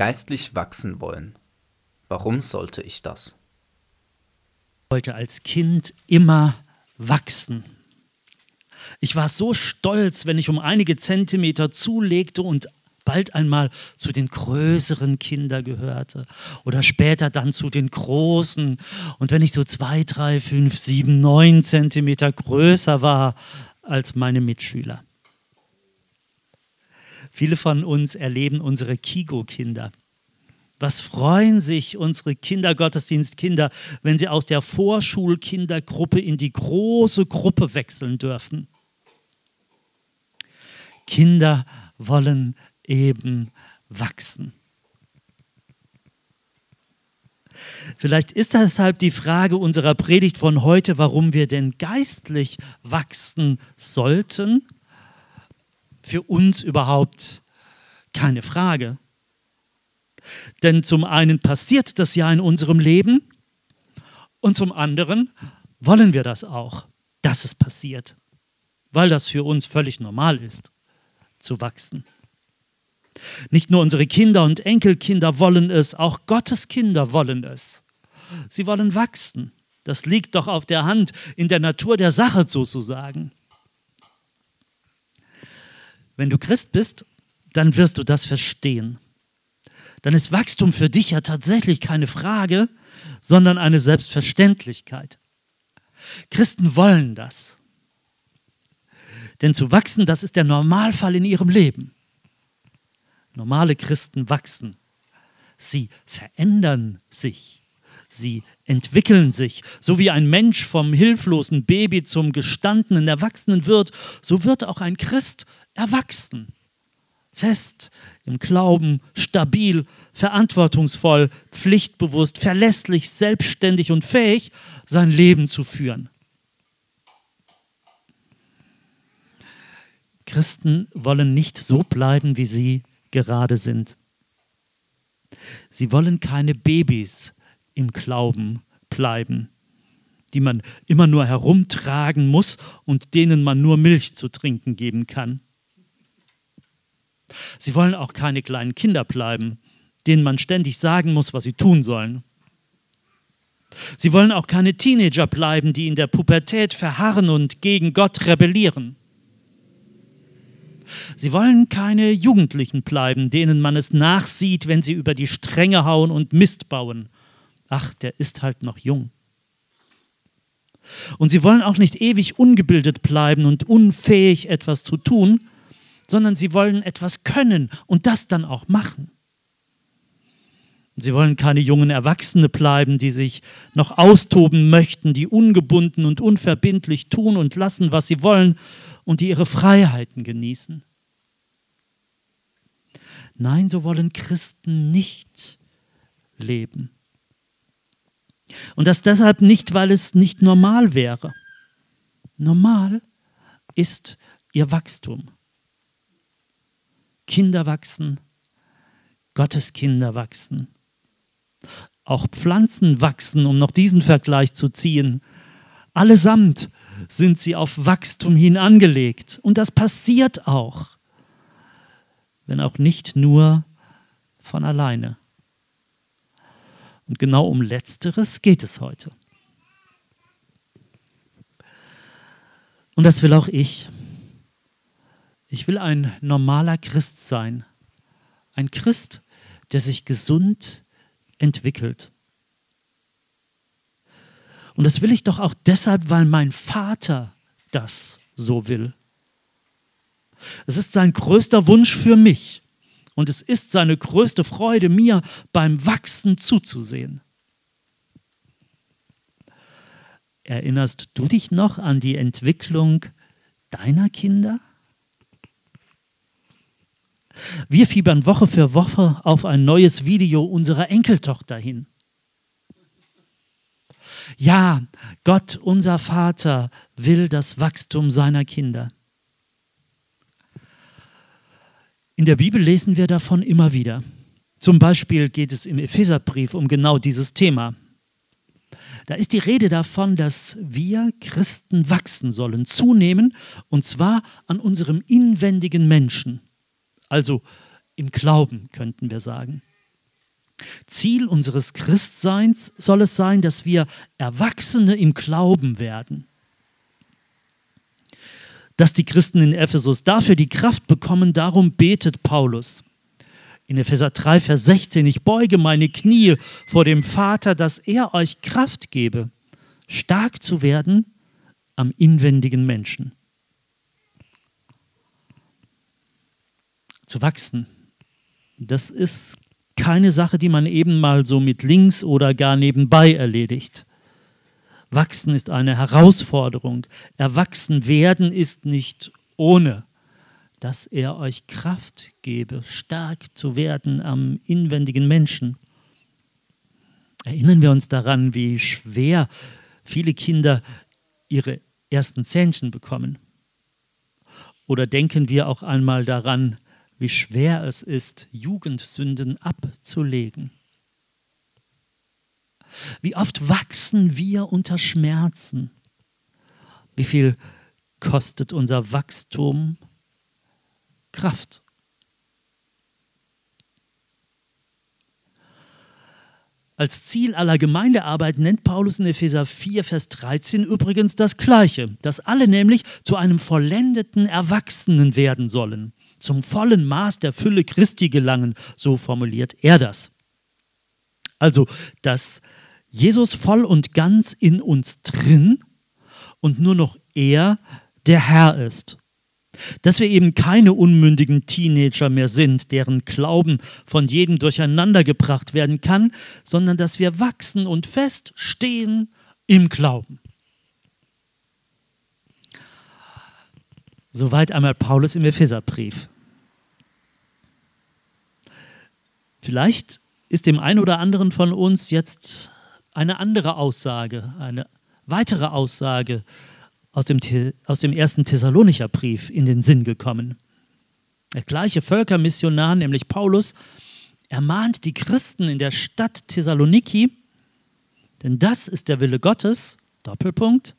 Geistlich wachsen wollen. Warum sollte ich das? Ich wollte als Kind immer wachsen. Ich war so stolz, wenn ich um einige Zentimeter zulegte und bald einmal zu den größeren Kindern gehörte oder später dann zu den großen. Und wenn ich so zwei, drei, fünf, sieben, neun Zentimeter größer war als meine Mitschüler. Viele von uns erleben unsere Kigo-Kinder. Was freuen sich unsere Kindergottesdienstkinder, wenn sie aus der Vorschulkindergruppe in die große Gruppe wechseln dürfen? Kinder wollen eben wachsen. Vielleicht ist deshalb die Frage unserer Predigt von heute, warum wir denn geistlich wachsen sollten, für uns überhaupt keine Frage. Denn zum einen passiert das ja in unserem Leben und zum anderen wollen wir das auch, dass es passiert, weil das für uns völlig normal ist, zu wachsen. Nicht nur unsere Kinder und Enkelkinder wollen es, auch Gottes Kinder wollen es. Sie wollen wachsen. Das liegt doch auf der Hand, in der Natur der Sache sozusagen. Wenn du Christ bist, dann wirst du das verstehen. Dann ist Wachstum für dich ja tatsächlich keine Frage, sondern eine Selbstverständlichkeit. Christen wollen das. Denn zu wachsen, das ist der Normalfall in ihrem Leben. Normale Christen wachsen. Sie verändern sich. Sie entwickeln sich. So wie ein Mensch vom hilflosen Baby zum gestandenen Erwachsenen wird, so wird auch ein Christ erwachsen. Fest im Glauben, stabil, verantwortungsvoll, pflichtbewusst, verlässlich, selbstständig und fähig, sein Leben zu führen. Christen wollen nicht so bleiben, wie sie gerade sind. Sie wollen keine Babys im Glauben bleiben, die man immer nur herumtragen muss und denen man nur Milch zu trinken geben kann. Sie wollen auch keine kleinen Kinder bleiben, denen man ständig sagen muss, was sie tun sollen. Sie wollen auch keine Teenager bleiben, die in der Pubertät verharren und gegen Gott rebellieren. Sie wollen keine Jugendlichen bleiben, denen man es nachsieht, wenn sie über die Stränge hauen und Mist bauen. Ach, der ist halt noch jung. Und sie wollen auch nicht ewig ungebildet bleiben und unfähig etwas zu tun, sondern sie wollen etwas können und das dann auch machen. Sie wollen keine jungen Erwachsene bleiben, die sich noch austoben möchten, die ungebunden und unverbindlich tun und lassen, was sie wollen und die ihre Freiheiten genießen. Nein, so wollen Christen nicht leben. Und das deshalb nicht, weil es nicht normal wäre. Normal ist ihr Wachstum. Kinder wachsen, Gottes Kinder wachsen. Auch Pflanzen wachsen, um noch diesen Vergleich zu ziehen. Allesamt sind sie auf Wachstum hin angelegt. Und das passiert auch, wenn auch nicht nur von alleine. Und genau um letzteres geht es heute. Und das will auch ich. Ich will ein normaler Christ sein. Ein Christ, der sich gesund entwickelt. Und das will ich doch auch deshalb, weil mein Vater das so will. Es ist sein größter Wunsch für mich und es ist seine größte Freude, mir beim Wachsen zuzusehen. Erinnerst du dich noch an die Entwicklung deiner Kinder? Wir fiebern Woche für Woche auf ein neues Video unserer Enkeltochter hin. Ja, Gott, unser Vater, will das Wachstum seiner Kinder. In der Bibel lesen wir davon immer wieder. Zum Beispiel geht es im Epheserbrief um genau dieses Thema. Da ist die Rede davon, dass wir Christen wachsen sollen, zunehmen, und zwar an unserem inwendigen Menschen also im Glauben könnten wir sagen. Ziel unseres Christseins soll es sein, dass wir Erwachsene im Glauben werden. Dass die Christen in Ephesus dafür die Kraft bekommen, darum betet Paulus. In Epheser 3, Vers 16, ich beuge meine Knie vor dem Vater, dass er euch Kraft gebe, stark zu werden am inwendigen Menschen. Zu wachsen, das ist keine Sache, die man eben mal so mit links oder gar nebenbei erledigt. Wachsen ist eine Herausforderung. Erwachsen werden ist nicht ohne dass er euch Kraft gebe, stark zu werden am inwendigen Menschen. Erinnern wir uns daran, wie schwer viele Kinder ihre ersten Zähnchen bekommen. Oder denken wir auch einmal daran, wie schwer es ist, Jugendsünden abzulegen. Wie oft wachsen wir unter Schmerzen? Wie viel kostet unser Wachstum Kraft. Als Ziel aller Gemeindearbeit nennt Paulus in Epheser 4, Vers 13 übrigens das Gleiche, dass alle nämlich zu einem vollendeten Erwachsenen werden sollen, zum vollen Maß der Fülle Christi gelangen, so formuliert er das. Also, dass Jesus voll und ganz in uns drin und nur noch er der Herr ist dass wir eben keine unmündigen Teenager mehr sind, deren Glauben von jedem durcheinandergebracht werden kann, sondern dass wir wachsen und feststehen im Glauben. Soweit einmal Paulus im Epheserbrief. Vielleicht ist dem einen oder anderen von uns jetzt eine andere Aussage, eine weitere Aussage aus dem, aus dem ersten Thessalonicher Brief in den Sinn gekommen. Der gleiche Völkermissionar, nämlich Paulus, ermahnt die Christen in der Stadt Thessaloniki, denn das ist der Wille Gottes, Doppelpunkt,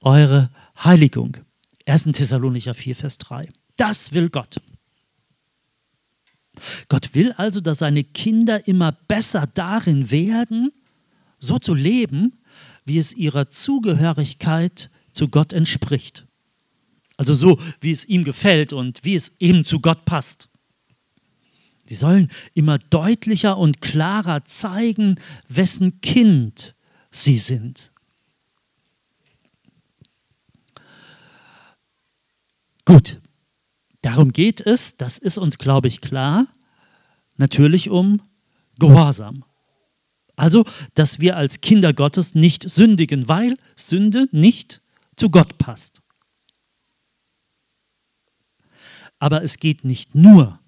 eure Heiligung. 1. Thessalonicher 4, Vers 3. Das will Gott. Gott will also, dass seine Kinder immer besser darin werden, so zu leben, wie es ihrer Zugehörigkeit zu Gott entspricht. Also so, wie es ihm gefällt und wie es eben zu Gott passt. Sie sollen immer deutlicher und klarer zeigen, wessen Kind sie sind. Gut, darum geht es, das ist uns, glaube ich, klar, natürlich um Gehorsam. Also, dass wir als Kinder Gottes nicht sündigen, weil Sünde nicht zu Gott passt. Aber es geht nicht nur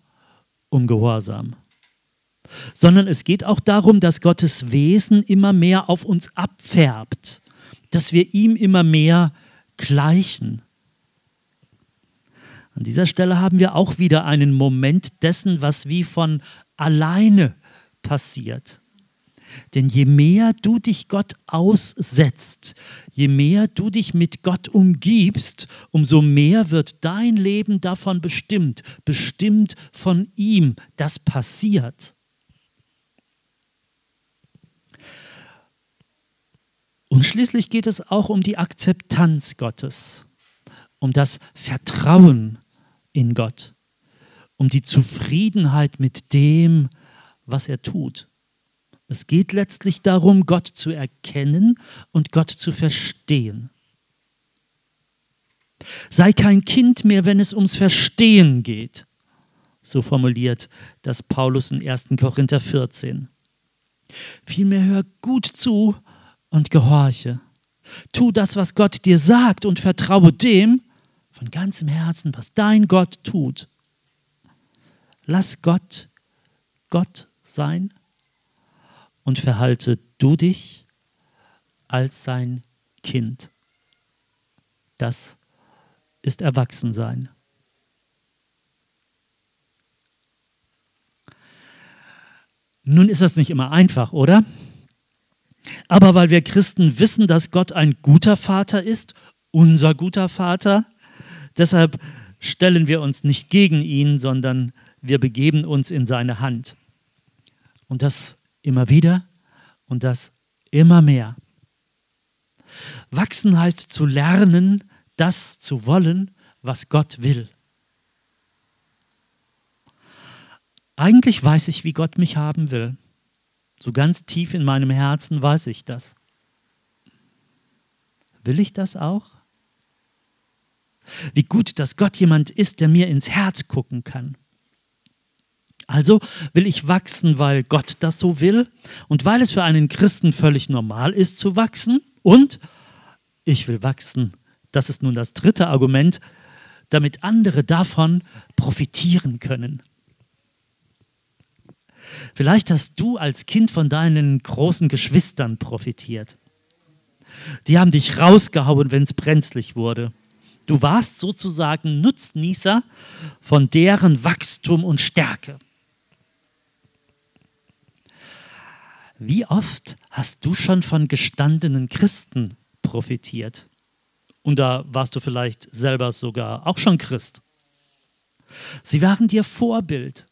um Gehorsam, sondern es geht auch darum, dass Gottes Wesen immer mehr auf uns abfärbt, dass wir ihm immer mehr gleichen. An dieser Stelle haben wir auch wieder einen Moment dessen, was wie von alleine passiert. Denn je mehr du dich Gott aussetzt, je mehr du dich mit Gott umgibst, umso mehr wird dein Leben davon bestimmt, bestimmt von ihm. Das passiert. Und schließlich geht es auch um die Akzeptanz Gottes, um das Vertrauen in Gott, um die Zufriedenheit mit dem, was er tut. Es geht letztlich darum, Gott zu erkennen und Gott zu verstehen. Sei kein Kind mehr, wenn es ums Verstehen geht. So formuliert das Paulus in 1. Korinther 14. Vielmehr hör gut zu und gehorche. Tu das, was Gott dir sagt und vertraue dem von ganzem Herzen, was dein Gott tut. Lass Gott Gott sein und verhalte du dich als sein Kind. Das ist Erwachsensein. Nun ist das nicht immer einfach, oder? Aber weil wir Christen wissen, dass Gott ein guter Vater ist, unser guter Vater, deshalb stellen wir uns nicht gegen ihn, sondern wir begeben uns in seine Hand. Und das immer wieder und das immer mehr. Wachsen heißt zu lernen, das zu wollen, was Gott will. Eigentlich weiß ich, wie Gott mich haben will. So ganz tief in meinem Herzen weiß ich das. Will ich das auch? Wie gut, dass Gott jemand ist, der mir ins Herz gucken kann. Also will ich wachsen, weil Gott das so will und weil es für einen Christen völlig normal ist zu wachsen. Und ich will wachsen. Das ist nun das dritte Argument, damit andere davon profitieren können. Vielleicht hast du als Kind von deinen großen Geschwistern profitiert. Die haben dich rausgehauen, wenn es brenzlig wurde. Du warst sozusagen Nutznießer von deren Wachstum und Stärke. Wie oft hast du schon von gestandenen Christen profitiert? Und da warst du vielleicht selber sogar auch schon Christ. Sie waren dir Vorbild,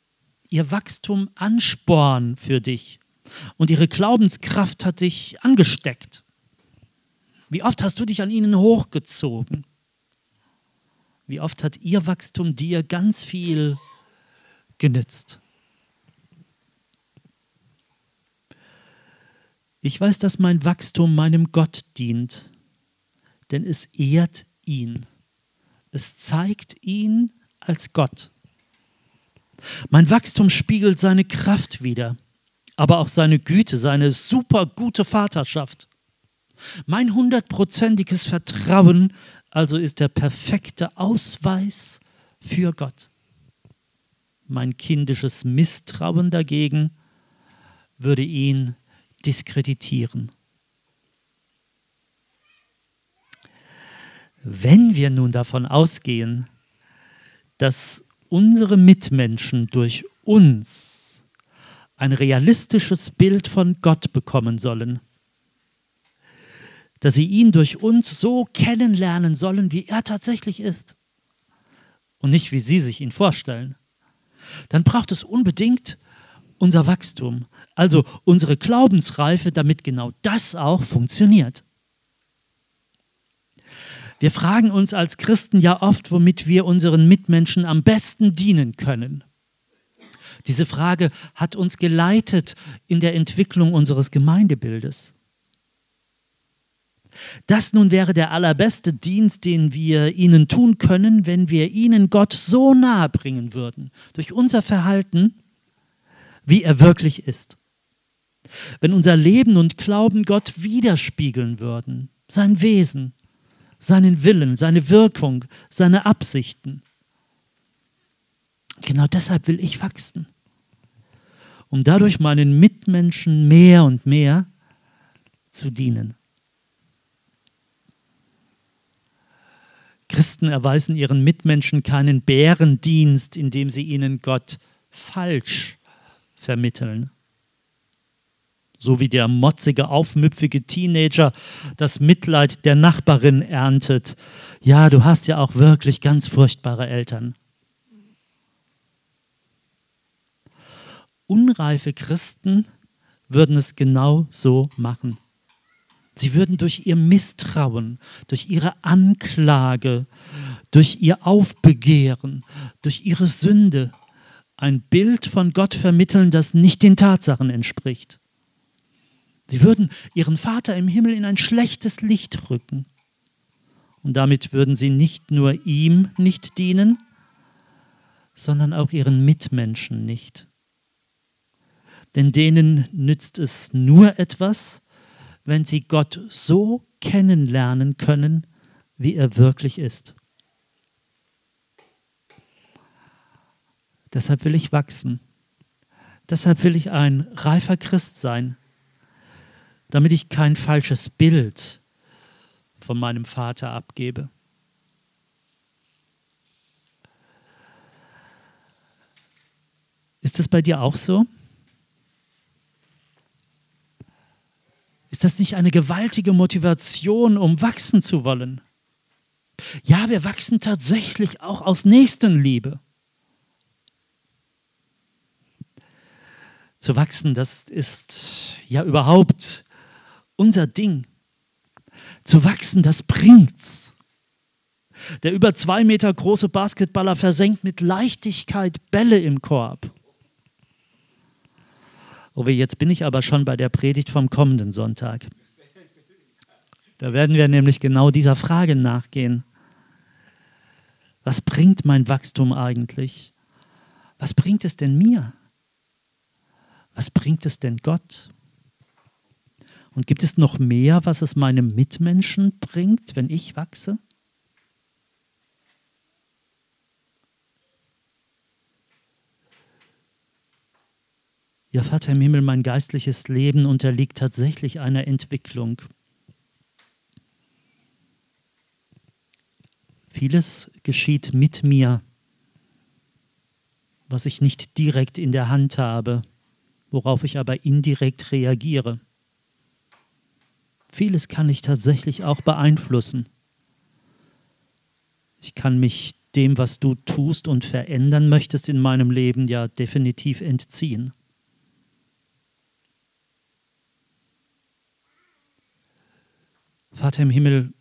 ihr Wachstum Ansporn für dich und ihre Glaubenskraft hat dich angesteckt. Wie oft hast du dich an ihnen hochgezogen? Wie oft hat ihr Wachstum dir ganz viel genützt? Ich weiß, dass mein Wachstum meinem Gott dient, denn es ehrt ihn. Es zeigt ihn als Gott. Mein Wachstum spiegelt seine Kraft wider, aber auch seine Güte, seine super gute Vaterschaft. Mein hundertprozentiges Vertrauen also ist der perfekte Ausweis für Gott. Mein kindisches Misstrauen dagegen würde ihn diskreditieren. Wenn wir nun davon ausgehen, dass unsere Mitmenschen durch uns ein realistisches Bild von Gott bekommen sollen, dass sie ihn durch uns so kennenlernen sollen, wie er tatsächlich ist und nicht wie sie sich ihn vorstellen, dann braucht es unbedingt unser Wachstum, also unsere Glaubensreife, damit genau das auch funktioniert. Wir fragen uns als Christen ja oft, womit wir unseren Mitmenschen am besten dienen können. Diese Frage hat uns geleitet in der Entwicklung unseres Gemeindebildes. Das nun wäre der allerbeste Dienst, den wir ihnen tun können, wenn wir ihnen Gott so nahe bringen würden, durch unser Verhalten, wie er wirklich ist. Wenn unser Leben und Glauben Gott widerspiegeln würden, sein Wesen, seinen Willen, seine Wirkung, seine Absichten. Genau deshalb will ich wachsen, um dadurch meinen Mitmenschen mehr und mehr zu dienen. Christen erweisen ihren Mitmenschen keinen Bärendienst, indem sie ihnen Gott falsch vermitteln. So wie der motzige, aufmüpfige Teenager das Mitleid der Nachbarin erntet. Ja, du hast ja auch wirklich ganz furchtbare Eltern. Unreife Christen würden es genau so machen. Sie würden durch ihr Misstrauen, durch ihre Anklage, durch ihr Aufbegehren, durch ihre Sünde ein Bild von Gott vermitteln, das nicht den Tatsachen entspricht. Sie würden ihren Vater im Himmel in ein schlechtes Licht rücken. Und damit würden sie nicht nur ihm nicht dienen, sondern auch ihren Mitmenschen nicht. Denn denen nützt es nur etwas, wenn sie Gott so kennenlernen können, wie er wirklich ist. Deshalb will ich wachsen. Deshalb will ich ein reifer Christ sein, damit ich kein falsches Bild von meinem Vater abgebe. Ist das bei dir auch so? Ist das nicht eine gewaltige Motivation, um wachsen zu wollen? Ja, wir wachsen tatsächlich auch aus Nächstenliebe. Zu wachsen, das ist ja überhaupt unser Ding. Zu wachsen, das bringt's. Der über zwei Meter große Basketballer versenkt mit Leichtigkeit Bälle im Korb. Oh, jetzt bin ich aber schon bei der Predigt vom kommenden Sonntag. Da werden wir nämlich genau dieser Frage nachgehen. Was bringt mein Wachstum eigentlich? Was bringt es denn mir? Was bringt es denn Gott? Und gibt es noch mehr, was es meinem Mitmenschen bringt, wenn ich wachse? Ja, Vater im Himmel, mein geistliches Leben unterliegt tatsächlich einer Entwicklung. Vieles geschieht mit mir, was ich nicht direkt in der Hand habe, worauf ich aber indirekt reagiere. Vieles kann ich tatsächlich auch beeinflussen. Ich kann mich dem, was du tust und verändern möchtest in meinem Leben, ja definitiv entziehen. Vater im Himmel,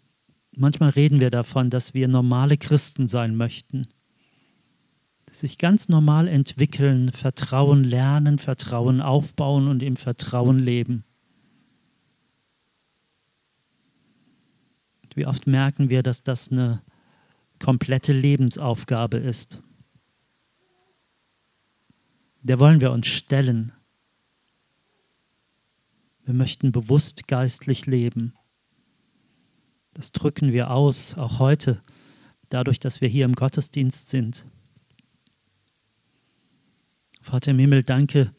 manchmal reden wir davon, dass wir normale Christen sein möchten, sich ganz normal entwickeln, Vertrauen lernen, Vertrauen aufbauen und im Vertrauen leben. Wie oft merken wir, dass das eine komplette Lebensaufgabe ist. Der wollen wir uns stellen. Wir möchten bewusst geistlich leben. Das drücken wir aus, auch heute, dadurch, dass wir hier im Gottesdienst sind. Vater im Himmel, danke,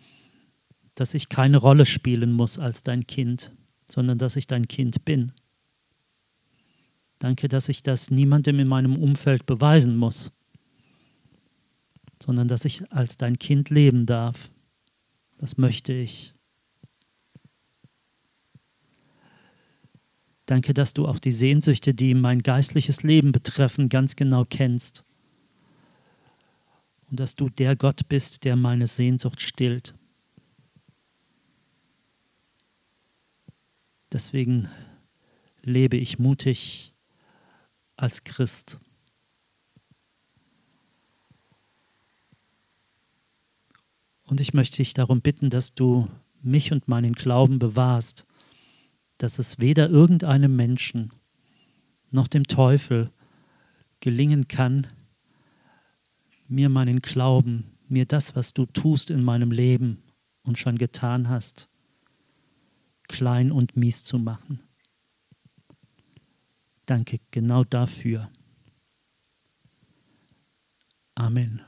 dass ich keine Rolle spielen muss als dein Kind, sondern dass ich dein Kind bin. Danke, dass ich das niemandem in meinem Umfeld beweisen muss, sondern dass ich als dein Kind leben darf. Das möchte ich. Danke, dass du auch die Sehnsüchte, die mein geistliches Leben betreffen, ganz genau kennst. Und dass du der Gott bist, der meine Sehnsucht stillt. Deswegen lebe ich mutig als Christ. Und ich möchte dich darum bitten, dass du mich und meinen Glauben bewahrst dass es weder irgendeinem Menschen noch dem Teufel gelingen kann, mir meinen Glauben, mir das, was du tust in meinem Leben und schon getan hast, klein und mies zu machen. Danke genau dafür. Amen.